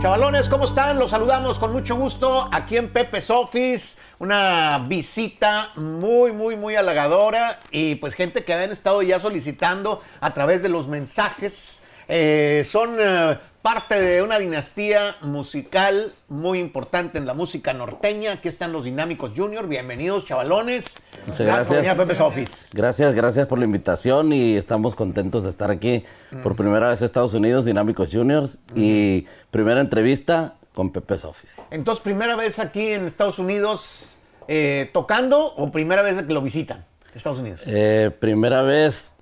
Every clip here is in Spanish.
Chavalones, ¿cómo están? Los saludamos con mucho gusto aquí en Pepe's Office. Una visita muy, muy, muy halagadora. Y pues gente que habían estado ya solicitando a través de los mensajes. Eh, son eh, parte de una dinastía musical muy importante en la música norteña. Aquí están los Dinámicos Junior. Bienvenidos, chavalones. Muchas gracias. Gracias, gracias por la invitación y estamos contentos de estar aquí por primera vez en Estados Unidos, Dinámicos Juniors, y primera entrevista con Pepe's Office. Entonces, primera vez aquí en Estados Unidos eh, tocando o primera vez que lo visitan Estados Unidos. Eh, primera vez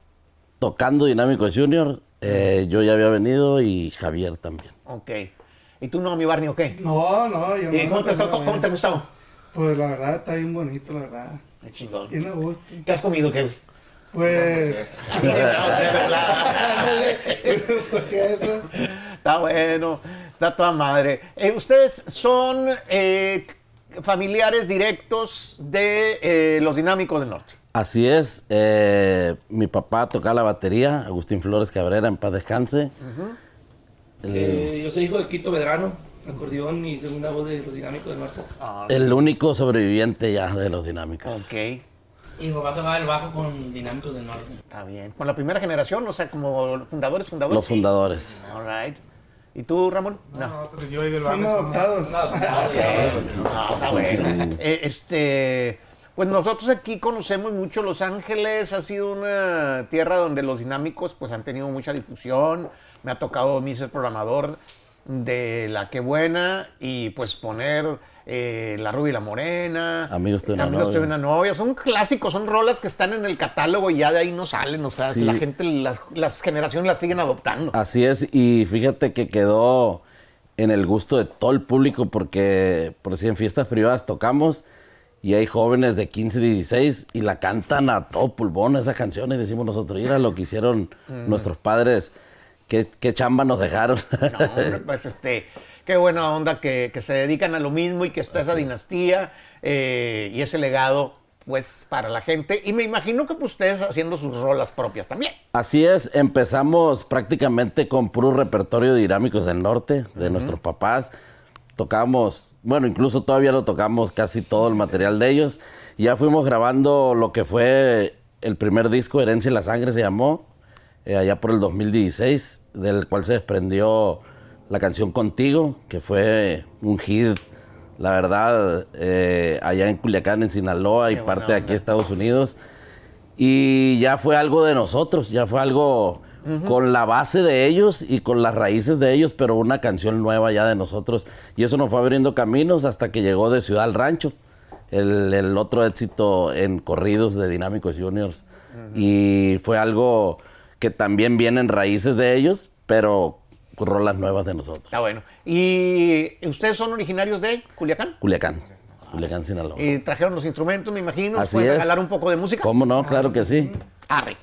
tocando Dinámicos Junior, eh, yo ya había venido y Javier también. Ok. ¿Y tú no, mi Barney, o qué? No, no, yo ¿Y no. cómo te, pero cómo- cómo te gustó? Pues la verdad está bien bonito, la verdad. Qué chingón. Bien a gusto. ¿Qué has comido, qué? Pues. de verdad. eso. Está bueno, está toda madre. Eh, ¿Ustedes son eh, familiares directos de eh, los Dinámicos del Norte? Así es, eh, mi papá tocaba la batería, Agustín Flores Cabrera, en paz descanse. Eh, yo soy hijo de Quito Medrano, acordeón y segunda voz de los Dinámicos del Norte. El único sobreviviente ya de los Dinámicos. Ok, Y mi papá tocaba el bajo con Dinámicos del Norte. está bien. ¿Con la primera generación? O sea, como fundadores, fundadores. Los fundadores. All right. ¿Y tú, Ramón? No. Yo y del Son barrio adoptados. Ya, No, está bueno. Eh, este, pues nosotros aquí conocemos mucho Los Ángeles, ha sido una tierra donde los dinámicos pues han tenido mucha difusión. Me ha tocado a mí ser programador de La Que Buena y pues poner eh, La Rubia y la Morena. Amigos de una Amigos de novia. una novia. Son clásicos, son rolas que están en el catálogo y ya de ahí no salen. O sea, Sí. la gente, las, las generaciones las siguen adoptando. Así es, y fíjate que quedó en el gusto de todo el público porque por si en fiestas privadas tocamos y hay jóvenes de 15, 16 y la cantan a todo pulmón esa canción y decimos nosotros, mira lo que hicieron nuestros padres, qué, qué chamba nos dejaron. No, hombre, pues este, qué buena onda que, que se dedican a lo mismo y que está esa dinastía eh, y ese legado, pues, para la gente. Y me imagino que pues, ustedes haciendo sus rolas propias también. Así es, empezamos prácticamente con puro repertorio de dinámicos del norte, de nuestros papás. Tocamos, bueno, incluso todavía lo tocamos casi todo el material de ellos. Ya fuimos grabando lo que fue el primer disco, Herencia y la Sangre se llamó, eh, allá por el 2016, del cual se desprendió la canción Contigo, que fue un hit, la verdad, eh, allá en Culiacán, en Sinaloa y Qué parte de aquí Estados Unidos. Y ya fue algo de nosotros, ya fue algo con la base de ellos y con las raíces de ellos, pero una canción nueva ya de nosotros. Y eso nos fue abriendo caminos hasta que llegó de Ciudad al Rancho, el, el otro éxito en corridos de Dinámicos Juniors. Y fue algo que también viene en raíces de ellos, pero rolas nuevas de nosotros. Está bueno. ¿Y ustedes son originarios de Culiacán? Culiacán, Culiacán, Sinaloa. Y trajeron los instrumentos, me imagino. Así ¿Pueden es. regalar un poco de música? ¿Cómo no? Claro que sí. Arre.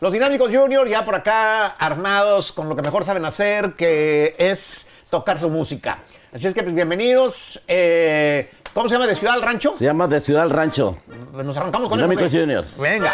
Los Dinámicos Junior ya por acá armados con lo que mejor saben hacer, que es tocar su música. Así es que pues bienvenidos. Eh, ¿Cómo se llama? ¿De Ciudad al Rancho? Se llama De Ciudad al Rancho. Nos arrancamos con Dinámicos eso. Juniors. Venga.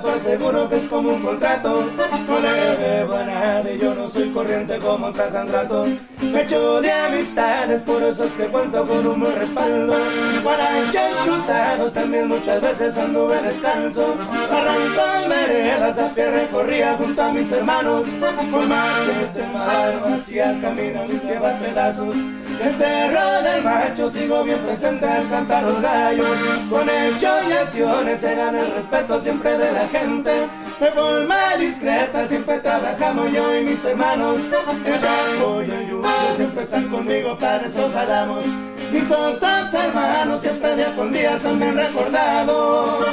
Por seguro que es como un contrato. Colega de buena de yo no soy corriente como tratan trato. Me echo de amistades, por eso es que cuento con un buen respaldo. Guaraches cruzados, también muchas veces anduve descalzo. Arrancó veredas a pie recorría junto a mis hermanos. Con machete mano hacia el camino limpiaba pedazos. El cerro del macho sigo bien presente al cantar los gallos. Con hechos y acciones se gana el respeto siempre de la gente. De forma discreta siempre trabajamos yo y mis hermanos. El Chaco y el Yuyo siempre están conmigo, para eso jalamos. Mis otros hermanos siempre día con día son bien recordados.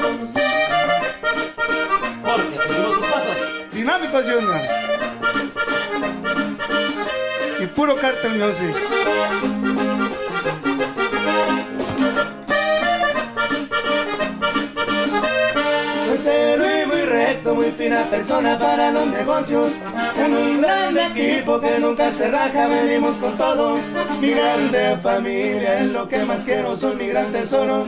Porque seguimos sus pasos. Dinámicos Juniors. Y puro cartel music. Muy fina persona para los negocios. En un gran equipo que nunca se raja, venimos con todo. Mi grande familia es lo que más quiero, soy mi gran tesoro.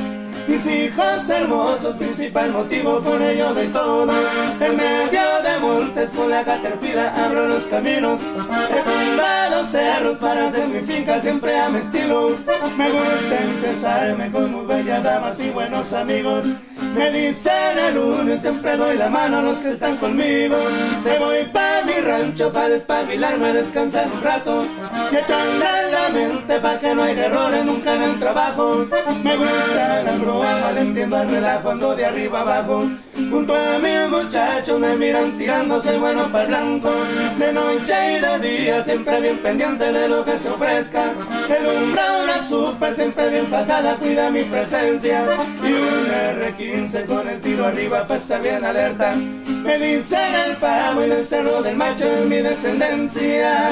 Mis hijos hermosos, principal motivo, con ello de todo. En medio de montes, con la caterpillar abro los caminos. He tumbado cerros para hacer mi finca siempre a mi estilo. Me gusta empezarme con muy bellas damas y buenos amigos. Me dicen el uno siempre doy la mano a los que están conmigo. Me voy pa' mi rancho pa' despabilarme, descansar un rato. Y echando en la mente pa' que no haya errores nunca en el trabajo. Me gusta la broma, le entiendo al relajo, ando de arriba abajo. Junto a mis muchachos me miran tirando, soy bueno para el blanco. De noche y de día, siempre bien pendiente de lo que se ofrezca. El una super, siempre bien pagada, cuida mi presencia. Y un R15 con el tiro arriba, pa' estar bien alerta. Me dicen el pavo y del cerro del macho en mi descendencia.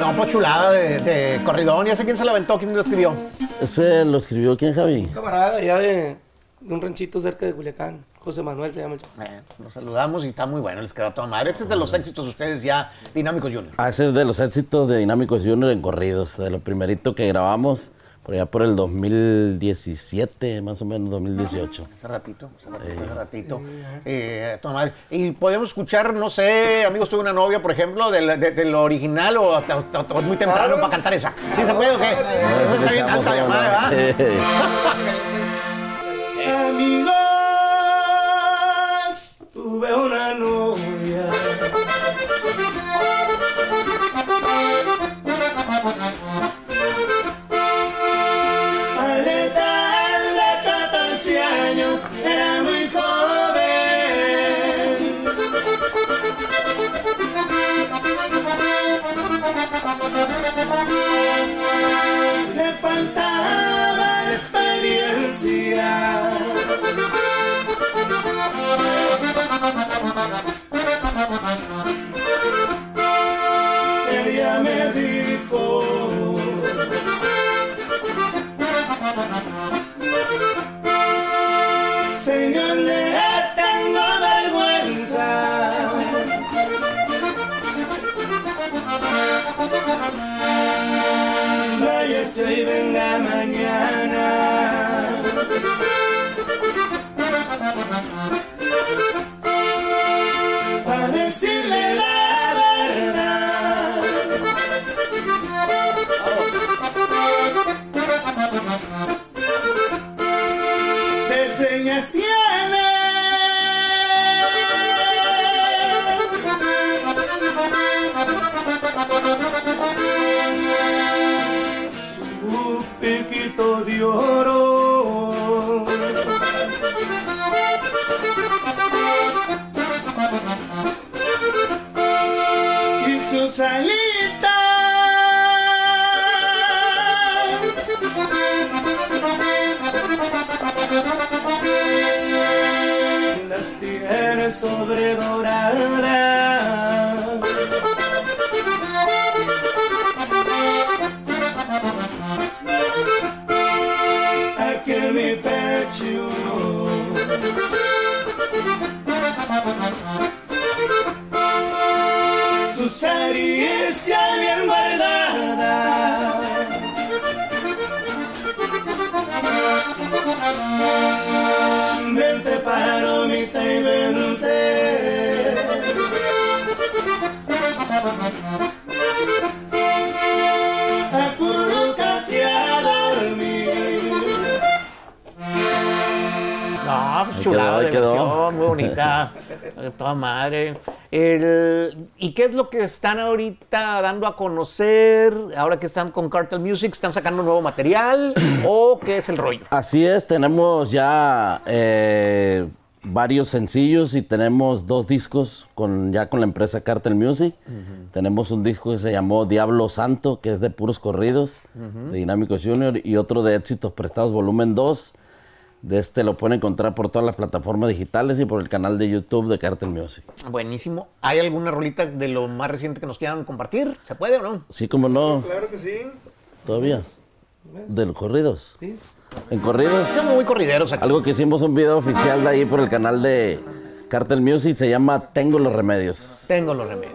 No, pues chulada de, de corridón. ¿Y ese quién se la aventó? ¿Quién lo escribió? Ese lo escribió quién, Javi. Camarada allá de, de un ranchito cerca de Culiacán. José Manuel se llama el chavo. Bueno, los saludamos y está muy bueno, les quedó a toda madre. Ese es de los éxitos de ustedes ya, Dinámicos Junior. Ah, ese es de los éxitos de Dinámicos Junior en corridos, de lo primerito que grabamos por allá por el 2017, más o menos 2018. Hace ratito, hace ratito, hace ratito. Eh, madre. Y podemos escuchar, no sé, amigos, tuve una novia, por ejemplo, del, de- del original o hasta, hasta- hasta muy temprano para cantar esa. ¿Sí se puede o qué? Esa está bien alta de madre, ¿verdad? Váyase y venga mañana. En mi pecho sus caricias bien guardadas. Vente palomita y vente. Chulada de quedó. versión, muy bonita. Toda madre. El- ¿Y qué es lo que están ahorita dando a conocer? Ahora que están con Cartel Music, ¿están sacando nuevo material? ¿O qué es el rollo? Así es, tenemos ya eh, varios sencillos y tenemos dos discos con, ya con la empresa Cartel Music. Tenemos un disco que se llamó Diablo Santo, que es de puros corridos, de Dinámicos Junior, y otro de Éxitos Prestados, volumen 2, De este lo pueden encontrar por todas las plataformas digitales y por el canal de YouTube de Cartel Music. Buenísimo. ¿Hay alguna rolita de lo más reciente que nos quieran compartir? ¿Se puede o no? Sí, como no, Claro que sí. todavía. De los corridos. Sí. En corridos, Somos muy corrideros aquí. algo que hicimos un video oficial de ahí por el canal de Cartel Music se llama Tengo los remedios. Tengo los remedios.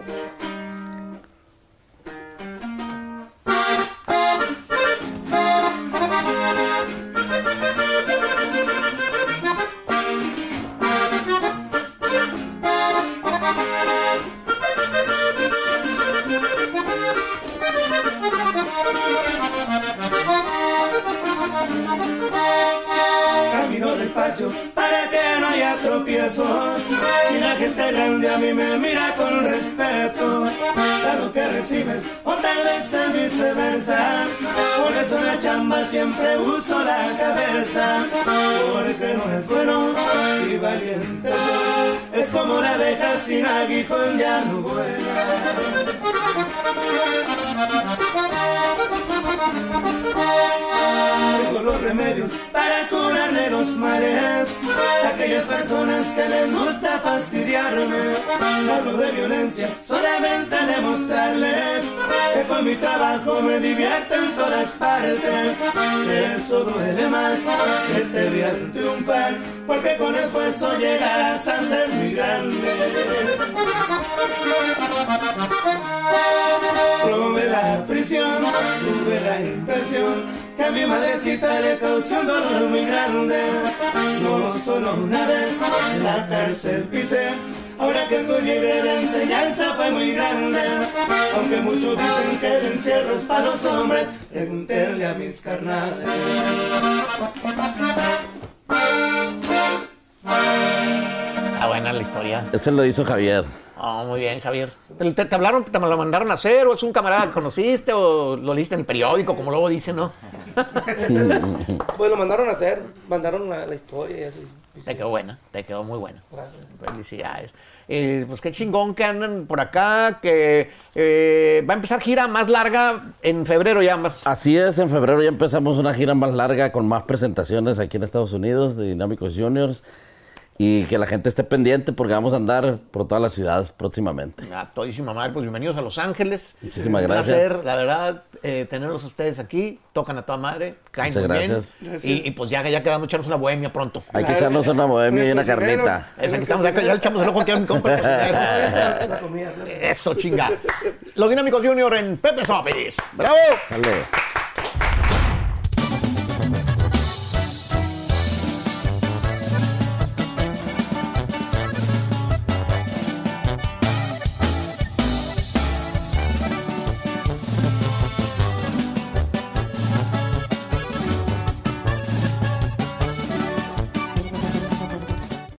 Tropiezos. Y la gente grande a mí me mira con respeto. Da que recibes o tal vez es viceversa. Por eso en la chamba siempre uso la cabeza. Porque no es bueno y valiente soy. Es como la abeja sin aguijón ya no vuelas. Tengo los remedios para curarle los mares aquellas personas que les gusta fastidiarme. Hablo de violencia, solamente demostrarles que con mi trabajo me divierto en todas partes. Eso duele más que te vean triunfar, porque con esfuerzo llegarás a ser muy grande. Probé la prisión, tuve la impresión que a mi madrecita le causó un dolor muy grande. No solo una vez en la cárcel pisé, ahora que estoy libre la enseñanza fue muy grande. Aunque muchos dicen que el encierro para los hombres, pregúntenle a mis carnales. Buena la historia. Ese lo hizo Javier. Oh, muy bien, Javier. ¿Te, te- te hablaron, te lo mandaron a hacer o es un camarada que conociste o lo leíste en el periódico, como luego dicen, no? Pues lo mandaron a hacer, mandaron la, la historia y así. Te quedó buena, te quedó muy buena. Gracias. Felicidades. Eh, pues qué chingón que andan por acá, que eh, va a empezar gira más larga en febrero ya más. Así es, en febrero ya empezamos una gira más larga con más presentaciones aquí en Estados Unidos de Dinámicos Juniors y que la gente esté pendiente porque vamos a andar por todas las ciudades próximamente. A todísima madre, pues bienvenidos a Los Ángeles. Muchísimas Un gracias. placer, la verdad, eh, tenerlos a ustedes aquí. Tocan a toda madre, caen Muchas muy bien. gracias. Y, y pues ya, ya quedamos echarnos una bohemia pronto. Hay que echarnos una bohemia y una cocinero. carnita. Esa que estamos acá, ya le echamos el ojo aquí a mi compa. Eso, chinga. Los Dinámicos Junior en Pepe Sopis. ¡Bravo! Sale.